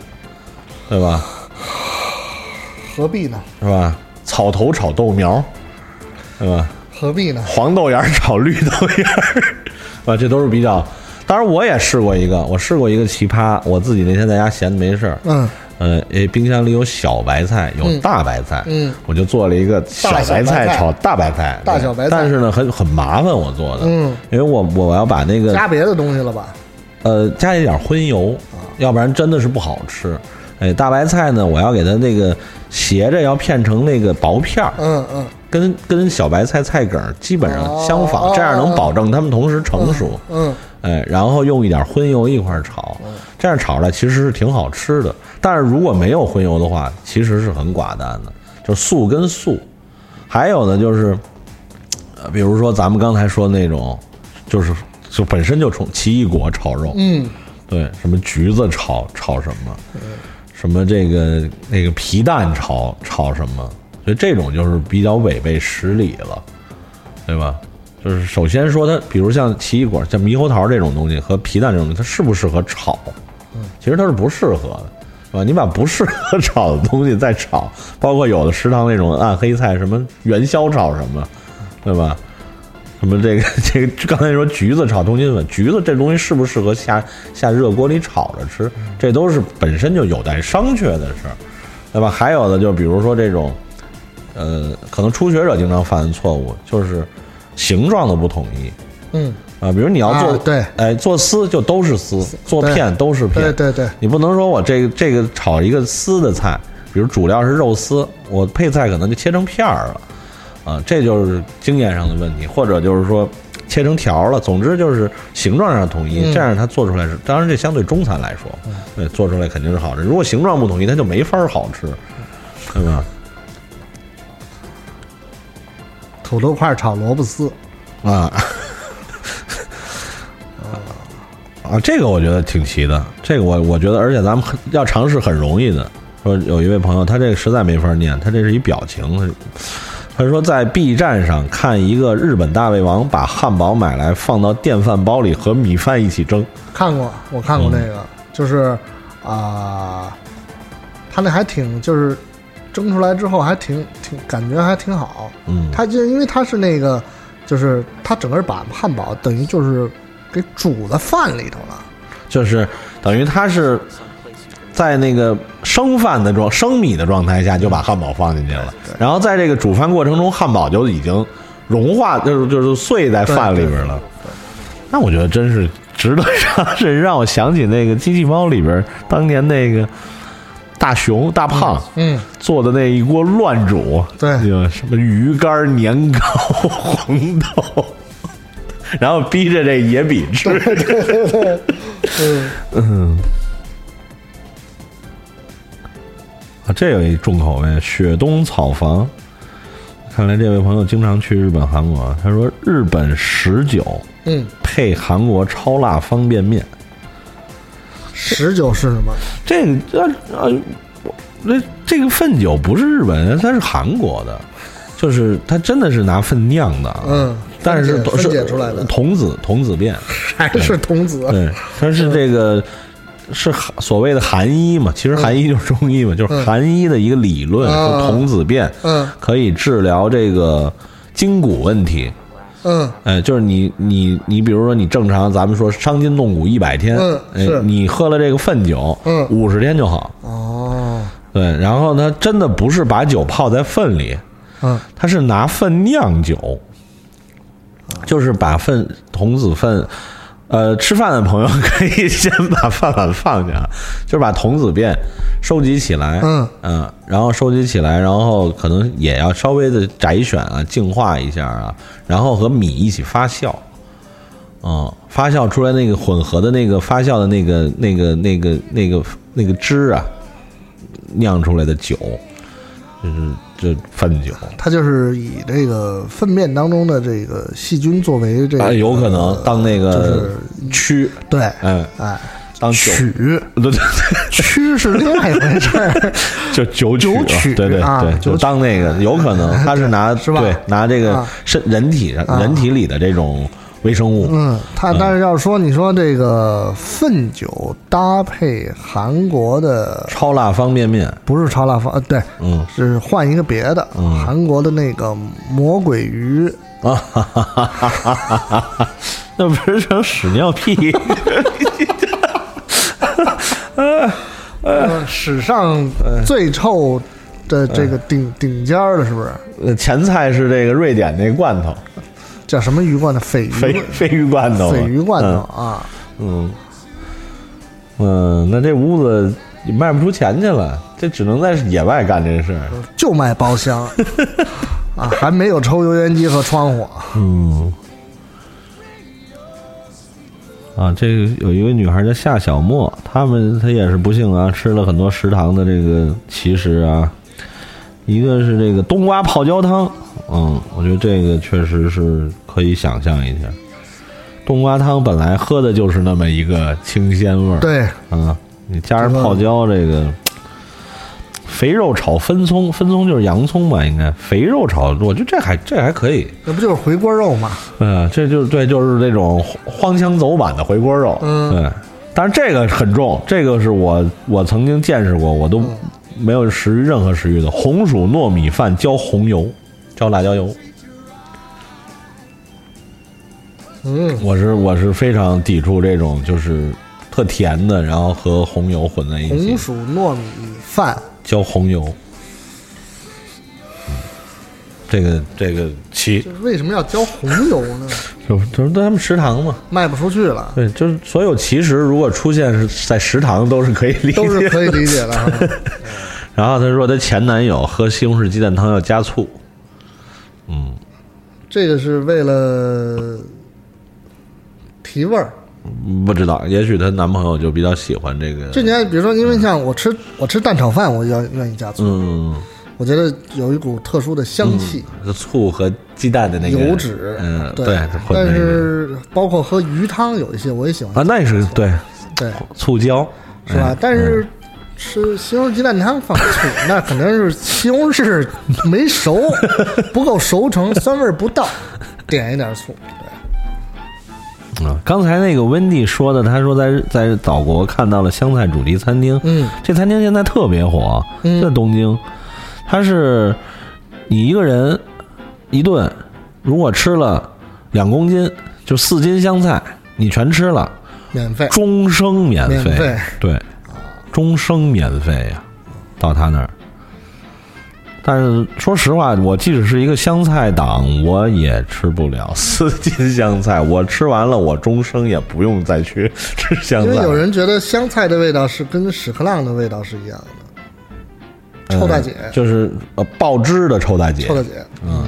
对吧？何必呢？是吧？草头炒豆苗，对吧？何必呢？黄豆芽炒绿豆芽，[laughs] 啊，这都是比较。当然，我也试过一个，我试过一个奇葩。我自己那天在家闲的没事儿，嗯，呃，诶冰箱里有小白菜，有大白菜，嗯，我就做了一个小白菜炒大白菜，大小白菜。但是呢，很很麻烦，我做的，嗯，因为我我要把那个加别的东西了吧。呃，加一点荤油，要不然真的是不好吃。哎，大白菜呢，我要给它那个斜着要片成那个薄片儿，嗯嗯，跟跟小白菜菜梗基本上相仿，这样能保证它们同时成熟。嗯，哎，然后用一点荤油一块炒，这样炒出来其实是挺好吃的。但是如果没有荤油的话，其实是很寡淡的，就素跟素。还有呢，就是，呃，比如说咱们刚才说那种，就是。就本身就从奇异果炒肉，嗯，对，什么橘子炒炒什么，什么这个那个皮蛋炒炒什么，所以这种就是比较违背实理了，对吧？就是首先说它，比如像奇异果、像猕猴桃这种东西和皮蛋这种东西，它适不适合炒？嗯，其实它是不适合的，是吧？你把不适合炒的东西再炒，包括有的食堂那种暗黑菜，什么元宵炒什么，对吧？什么这个这个刚才说橘子炒通心粉，橘子这东西适不适合下下热锅里炒着吃？这都是本身就有待商榷的事儿，对吧？还有的就比如说这种，呃，可能初学者经常犯的错误就是形状的不统一。嗯啊，比如你要做对，哎，做丝就都是丝，做片都是片。对对对，你不能说我这个这个炒一个丝的菜，比如主料是肉丝，我配菜可能就切成片儿了。啊，这就是经验上的问题，或者就是说切成条了。总之就是形状上统一，嗯这样它做出来是，当然这相对中餐来说，对，做出来肯定是好吃。如果形状不统一，它就没法儿好吃，对吧？土豆块炒萝卜丝，啊。啊，这个我觉得挺奇的，这个我我觉得，而且咱们要尝试很容易的。说有一位朋友，他这个实在没法念，他这是一表情。他说在 B 站上看一个日本大胃王把汉堡买来放到电饭煲里和米饭一起蒸，看过，我看过那个，就是啊、他那还挺就是蒸出来之后还挺挺感觉还挺好。嗯，它就因为它是那个，就是它整个把汉堡等于就是给煮在饭里头了。就是等于它是在那个生饭的状生米的状态下就把汉堡放进去了，然后在这个煮饭过程中，汉堡就已经融化，就是就是碎在饭里边了。那我觉得真是值得 [laughs] 尝试，让我想起那个机器猫里边当年那个大熊大胖，嗯，做的那一锅乱煮，对，什么鱼干、年糕、[laughs] 红豆，[laughs] 然后逼着这野比吃，对对对，嗯嗯。啊，这有一重口味，雪冬草房。看来这位朋友经常去日本、韩国。他说，日本十九，嗯，配韩国超辣方便面。十九是什么？这个呃呃，这这个粪酒不是日本人，它是韩国的，就是它真的是拿粪酿的，嗯，但是都是分解出来的童子童子便，[laughs] 还是童子？对，它是这个是所谓的韩医嘛，其实韩医就是中医嘛，就是韩医的一个理论，嗯说童子便嗯可以治疗这个筋骨问题。嗯。哎，就是你你你，比如说你正常，咱们说伤筋动骨一百天，嗯哎是，你喝了这个粪酒，嗯五十天就好。哦，对，然后它，真的不是把酒泡在粪里，嗯，他是拿粪酿酒，就是把粪童子粪，呃，吃饭的朋友可以先把饭碗放下，就是把童子便收集起来，嗯然后收集起来，然后可能也要稍微的摘选啊，净化一下啊，然后和米一起发酵。嗯，发酵出来那个混合的那个发酵的那个那个那个那个那个汁啊，酿出来的酒，就是这粪酒。它就是以这个粪便当中的这个细菌作为这个，啊，有可能当那个就是蛆，对，哎哎，当酒。曲，对对对，蛆是另外一回事儿，[laughs] 就酒曲啊，酒曲对对对，啊就当那个有可能 [laughs] 他是拿是吧？对拿这个啊。身人体上啊。人体里的这种微生物，嗯，它但是要说你说这个粪酒搭配韩国的超辣方便面，不是超辣方，呃，对，嗯。是换一个别的，嗯。韩国的那个魔鬼鱼，啊，哈哈哈哈哈哈，[laughs] 那不是成屎尿屁？呃，史上最臭的这个顶顶尖儿的，是不是？呃前菜是这个瑞典那罐头，叫什么鱼罐 [laughs] 头？鲱鱼，鲱鲱鱼罐头，鲱鱼罐头嗯啊！嗯，嗯，那这屋子也卖不出钱去了，这只能在野外干这事儿。就卖包厢 [laughs] 啊，还没有抽油烟机和窗户。嗯，啊，这个有一位女孩叫夏小沫，他们她也是不幸啊，吃了很多食堂的这个奇食啊。一个是这个冬瓜泡椒汤，嗯，我觉得这个确实是可以想象一下。冬瓜汤本来喝的就是那么一个清鲜味儿，对，啊，你加上泡椒这个肥肉炒分葱，分葱就是洋葱吧？应该肥肉炒，我觉得这还这还可以。那不就是回锅肉吗？嗯，这就是对，就是那种荒腔走板的回锅肉。嗯对，但是这个很重，这个是我我曾经见识过，我都没有食欲任何食欲的红薯糯米饭浇红油，浇辣椒油。嗯，我是我是非常抵触这种就是特甜的，然后和红油混在一起红。薯糯米饭，浇红油。嗯这个这个奇，就是为什么要浇红油呢？就 [laughs] 就是他们食堂嘛，卖不出去了，对，就是所有其实如果出现是在食堂都是可以理解，都是可以理解的。[laughs] 然后他说他前男友喝西红柿鸡蛋汤要加醋，嗯，这个是为了提味儿。不知道，也许她男朋友就比较喜欢这个。这你看，比如说，因为像我吃我吃蛋炒饭，我要愿意加醋。嗯，我觉得有一股特殊的香气，嗯、醋和鸡蛋的那个油脂，嗯，对。但是包括喝鱼汤有一些我也喜欢啊，那也是对对醋椒是吧？但是吃西红柿鸡蛋汤放醋，那可能是西红柿没熟，[laughs] 不够熟成，酸味不到，点一点醋。啊，刚才那个温蒂说的，他说在在岛国看到了湘菜主题餐厅，嗯，这餐厅现在特别火，嗯、在东京，它是你一个人一顿，如果吃了两公斤，就四斤香菜，你全吃了，免费，终生免费，免费对，终生免费呀，到他那儿。但是说实话，我即使是一个香菜党，我也吃不了 [laughs] 四斤香菜。我吃完了，我终生也不用再去吃香菜。因为有人觉得香菜的味道是跟屎壳郎的味道是一样的，臭大姐、嗯、就是呃爆汁的臭大姐，臭大姐，嗯，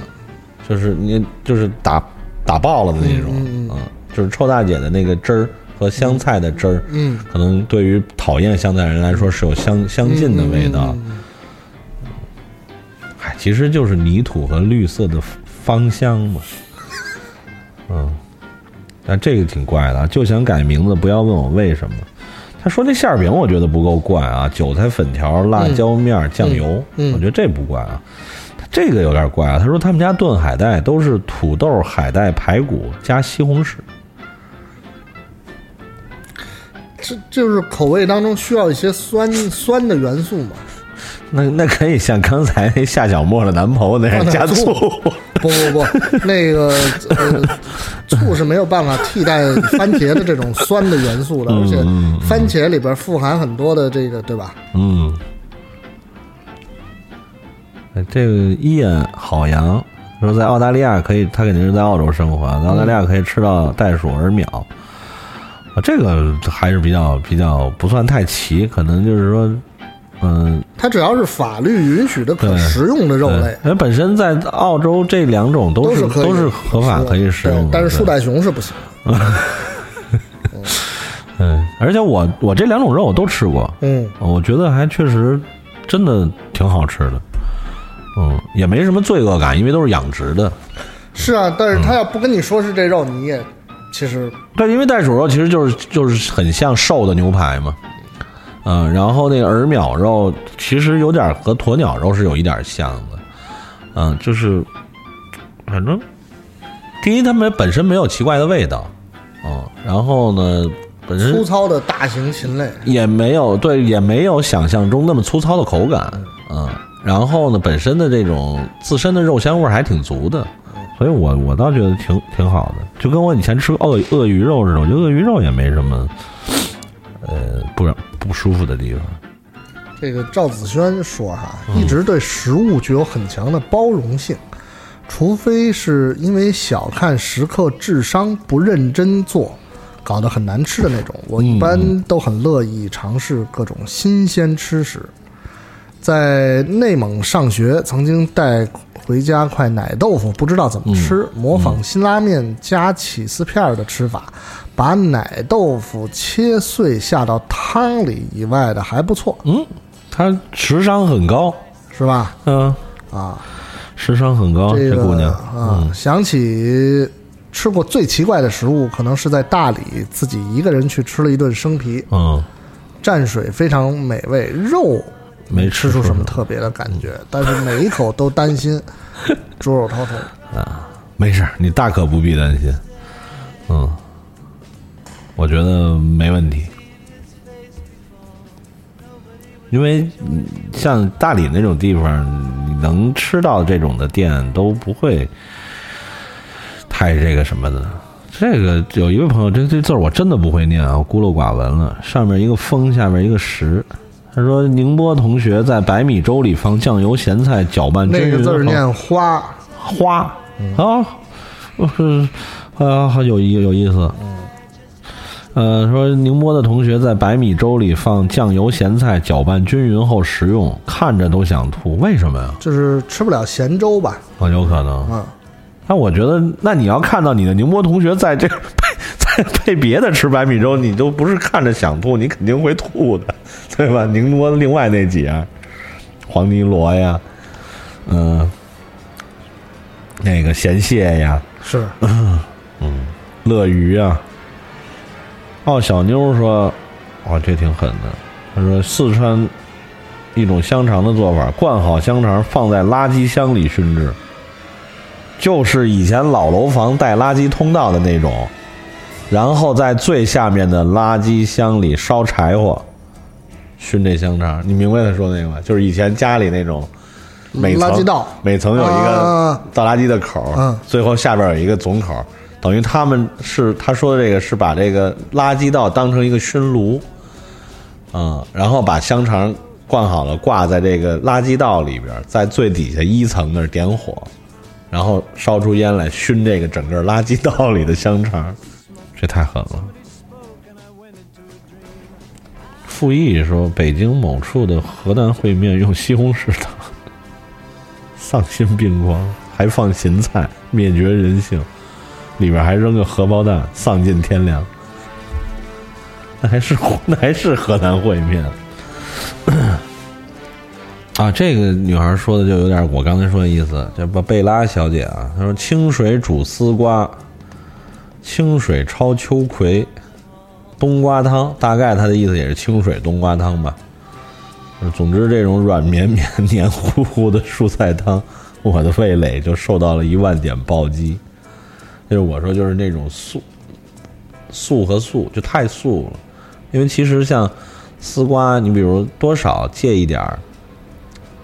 就是你就是打打爆了的那种，嗯,嗯，就是臭大姐的那个汁儿和香菜的汁儿，嗯，可能对于讨厌香菜人来说是有相相近的味道。嗯其实就是泥土和绿色的芳香嘛，[laughs] 嗯，但这个挺怪的，就想改名字，不要问我为什么。他说那馅儿饼我觉得不够怪啊，韭菜粉条、辣椒面、酱油，嗯、我觉得这不怪啊。这个有点怪啊。他说他们家炖海带都是土豆、海带、排骨加西红柿，这就是口味当中需要一些酸酸的元素嘛。那那可以像刚才那夏小沫的男朋友那样加醋，不不不，那个呃，醋是没有办法替代番茄的这种酸的元素的，而且番茄里边富含很多的这个，对吧？嗯。这个伊恩好羊说，在澳大利亚可以，他肯定是在澳洲生活，在澳大利亚可以吃到袋鼠耳秒，啊，这个还是比较比较不算太齐，可能就是说。嗯，它只要是法律允许的可食用的肉类，因为本身在澳洲这两种都是都是合法可以食用，但是树袋熊是不行。[laughs] 嗯，而且我我这两种肉我都吃过，嗯，我觉得还确实真的挺好吃的，嗯，也没什么罪恶感，因为都是养殖的。是啊，但是他要不跟你说是这肉，你也其实对，因为袋鼠肉其实就是就是很像瘦的牛排嘛。嗯，然后那个耳苗肉其实有点和鸵鸟肉是有一点像的，嗯，就是反正第一，它们本身没有奇怪的味道，嗯，然后呢，本身粗糙的大型禽类。也没有对，也没有想象中那么粗糙的口感，嗯，然后呢，本身的这种自身的肉香味还挺足的，所以我我倒觉得挺挺好的，就跟我以前吃鳄鳄鱼肉似的，我觉得鳄鱼肉也没什么，呃，不让。不舒服的地方。这个赵子轩说哈，一直对食物具有很强的包容性，除非是因为小看食客智商不认真做，搞得很难吃的那种，我一般都很乐意尝试各种新鲜吃食。在内蒙上学，曾经带回家块奶豆腐，不知道怎么吃，模仿辛拉面加起司片的吃法。把奶豆腐切碎下到汤里以外的还不错，嗯，他食伤很高，是吧？嗯啊，食伤很高，这个姑娘啊，想起吃过最奇怪的食物，可能是在大理自己一个人去吃了一顿生皮，嗯，蘸水非常美味，肉没吃出什么特别的感觉，但是每一口都担心 [laughs] 猪肉滔头啊，没事，你大可不必担心，嗯。我觉得没问题，因为像大理那种地方，你能吃到这种的店都不会太这个什么的。这个有一位朋友，这这字我真的不会念啊，孤陋寡闻了。上面一个风，下面一个石。他说宁波同学在白米粥里放酱油、咸菜，搅拌均匀。那个字念花花啊，是啊，有有有意思。呃，说宁波的同学在白米粥里放酱油咸菜，搅拌均匀后食用，看着都想吐，为什么呀？就是吃不了咸粥吧？啊，有可能。嗯，那我觉得，那你要看到你的宁波同学在这配在配别的吃白米粥，你都不是看着想吐，你肯定会吐的，对吧？宁波另外那几样，黄泥螺呀，嗯、那个咸蟹呀，是，嗯，乐鱼啊。哦，小妞说：“哇，这挺狠的。”他说：“四川一种香肠的做法，灌好香肠放在垃圾箱里熏制，就是以前老楼房带垃圾通道的那种，然后在最下面的垃圾箱里烧柴火熏这香肠。你明白他说那个吗？就是以前家里那种每层垃圾道每层有一个啊倒垃圾的口最后下边有一个总口儿，等于他们是他说的这个是把这个垃圾道当成一个熏炉，嗯，然后把香肠灌好了挂在这个垃圾道里边，在最底下一层那儿点火，然后烧出烟来熏这个整个垃圾道里的香肠，这太狠了。傅毅说，北京某处的河南烩面用西红柿汤，丧心病狂，还放芹菜，灭绝人性，里边还扔个荷包蛋，丧尽天良。那还是 [laughs] 那还是河南烩面 [coughs] 啊！这个女孩说的就有点我刚才说的意思，这不贝拉小姐啊，她说清水煮丝瓜，清水焯秋葵，冬瓜汤，大概她的意思也是清水冬瓜汤吧。总之，这种软绵绵、黏糊糊的蔬菜汤，我的味蕾就受到了一万点暴击。就是我说，就是那种素素和素就太素了，因为其实像丝瓜，你比如多少借一点儿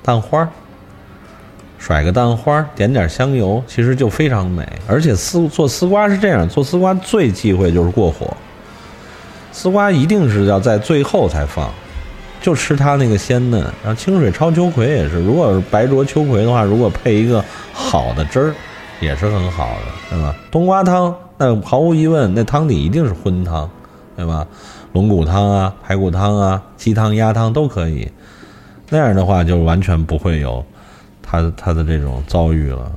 蛋花儿，甩个蛋花儿，点点香油，其实就非常美。而且丝做丝瓜是这样，做丝瓜最忌讳就是过火，丝瓜一定是要在最后才放。就吃它那个鲜嫩，然后清水焯秋葵也是，如果是白灼秋葵的话，如果配一个好的汁儿，也是很好的，对吧？冬瓜汤，那毫无疑问，那汤底一定是荤汤，对吧？龙骨汤啊、排骨汤啊、鸡汤、鸭汤都可以，那样的话就完全不会有他他的这种遭遇了。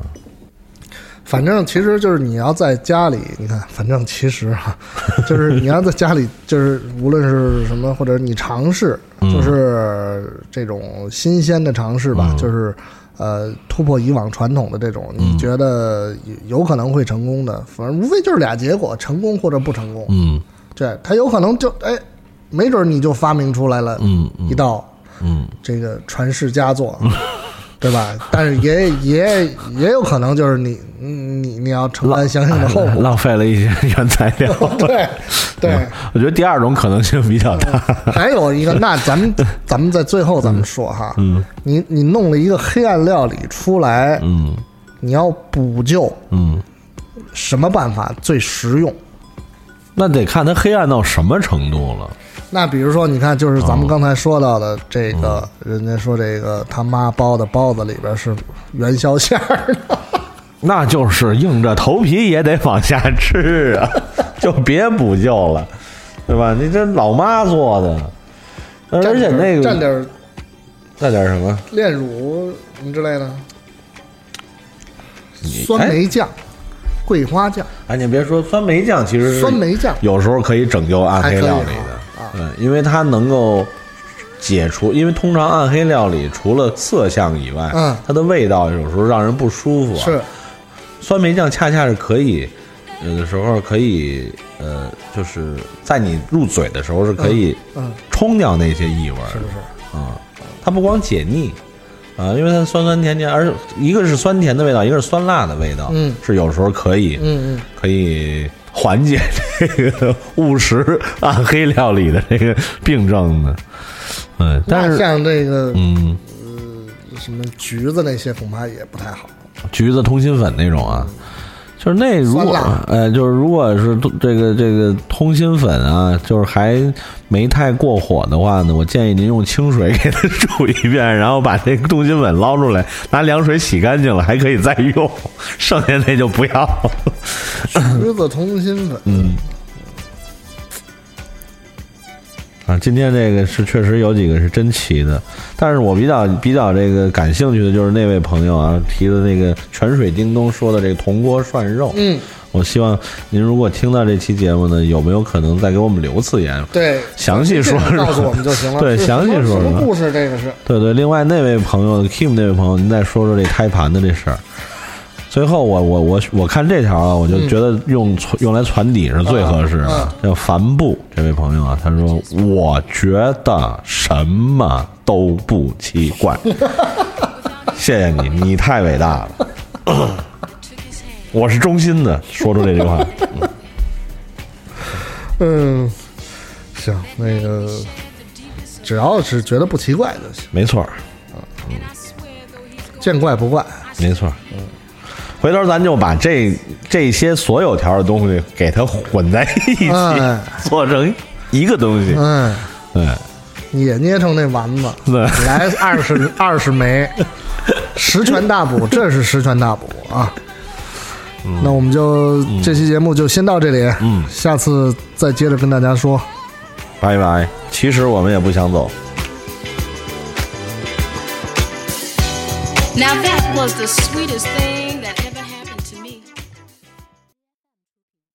反正其实就是你要在家里，你看，反正其实哈、[laughs] 就是你要在家里，就是无论是什么，或者你尝试，嗯就是这种新鲜的尝试吧，嗯就是呃突破以往传统的这种，你觉得有有可能会成功的，反正无非就是俩结果，成功或者不成功。嗯对，他有可能就哎，没准你就发明出来了一道嗯这个传世佳作，对吧？但是也也也有可能就是你你你你要承担相应的后果。[laughs] 浪费了一些原材料。[laughs] 对 [laughs] 对，我觉得第二种可能性比较大。还有一个，那咱们咱们在最后咱们说哈，嗯你你弄了一个黑暗料理出来，嗯你要补救，嗯，什么办法最实用？那得看它黑暗到什么程度了。那比如说，你看，就是哦咱们刚才说到的这个，嗯人家说这个他妈包的包子里边是元宵馅儿的，那就是硬着头皮也得往下吃啊，就别补救了，对吧？你这老妈做的，而且那个蘸点儿蘸点什么？炼乳什么之类的，酸梅酱、桂花酱、哎，你别说酸梅酱，其实酸梅酱。有时候可以拯救暗黑料理的，啊。对，因为它能够解除，因为通常暗黑料理除了色相以外，嗯。它的味道有时候让人不舒服、啊。是。酸梅酱恰恰是可以，有的时候可以，呃，就是在你入嘴的时候是可以嗯，冲掉那些异味儿，是不是？啊、它不光解腻啊，因为它酸酸甜甜，而一个是酸甜的味道，一个是酸辣的味道，嗯是有时候可以，嗯嗯，可以缓解这个误食暗黑料理的这个病症的。嗯，但是像这个嗯，什么橘子那些恐怕也不太好。橘子通心粉那种啊，就是那如果酸辣。呃，就是如果是这个这个通心粉啊，就是还没太过火的话呢，我建议您用清水给它煮一遍，然后把这个通心粉捞出来，拿凉水洗干净了，还可以再用，剩下那就不要。狮子通心粉，嗯，啊，今天这个是确实有几个是真齐的，但是我比较比较这个感兴趣的就是那位朋友啊提的那个泉水叮咚说的这个铜锅涮肉。嗯，我希望您如果听到这期节目呢，有没有可能再给我们留次言？对，详细说说，告诉我们就行了。对，详细说说。什么故事？这个是。对对，另外那位朋友 Kim 那位朋友，您再说说这胎盘的这事儿。最后，我我我我看这条啊，我就觉得用用来传底是最合适的。叫帆布这位朋友啊，他说：“我觉得什么都不奇怪。[laughs] ”谢谢你，你太伟大了。我是衷心的说出这句话。[laughs] 嗯，行，那个只要是觉得不奇怪就行。没错。嗯，见怪不怪。没错。嗯。回头咱就把这这些所有条的东西给它混在一起，做成一个东西。嗯，对，也捏成那丸子。对，来二十 [laughs] 二十枚，十全大补，[laughs] 这是十全大补啊。那我们就这期节目就先到这里，嗯，下次再接着跟大家说，拜拜。其实我们也不想走。Now that was the sweetest thing.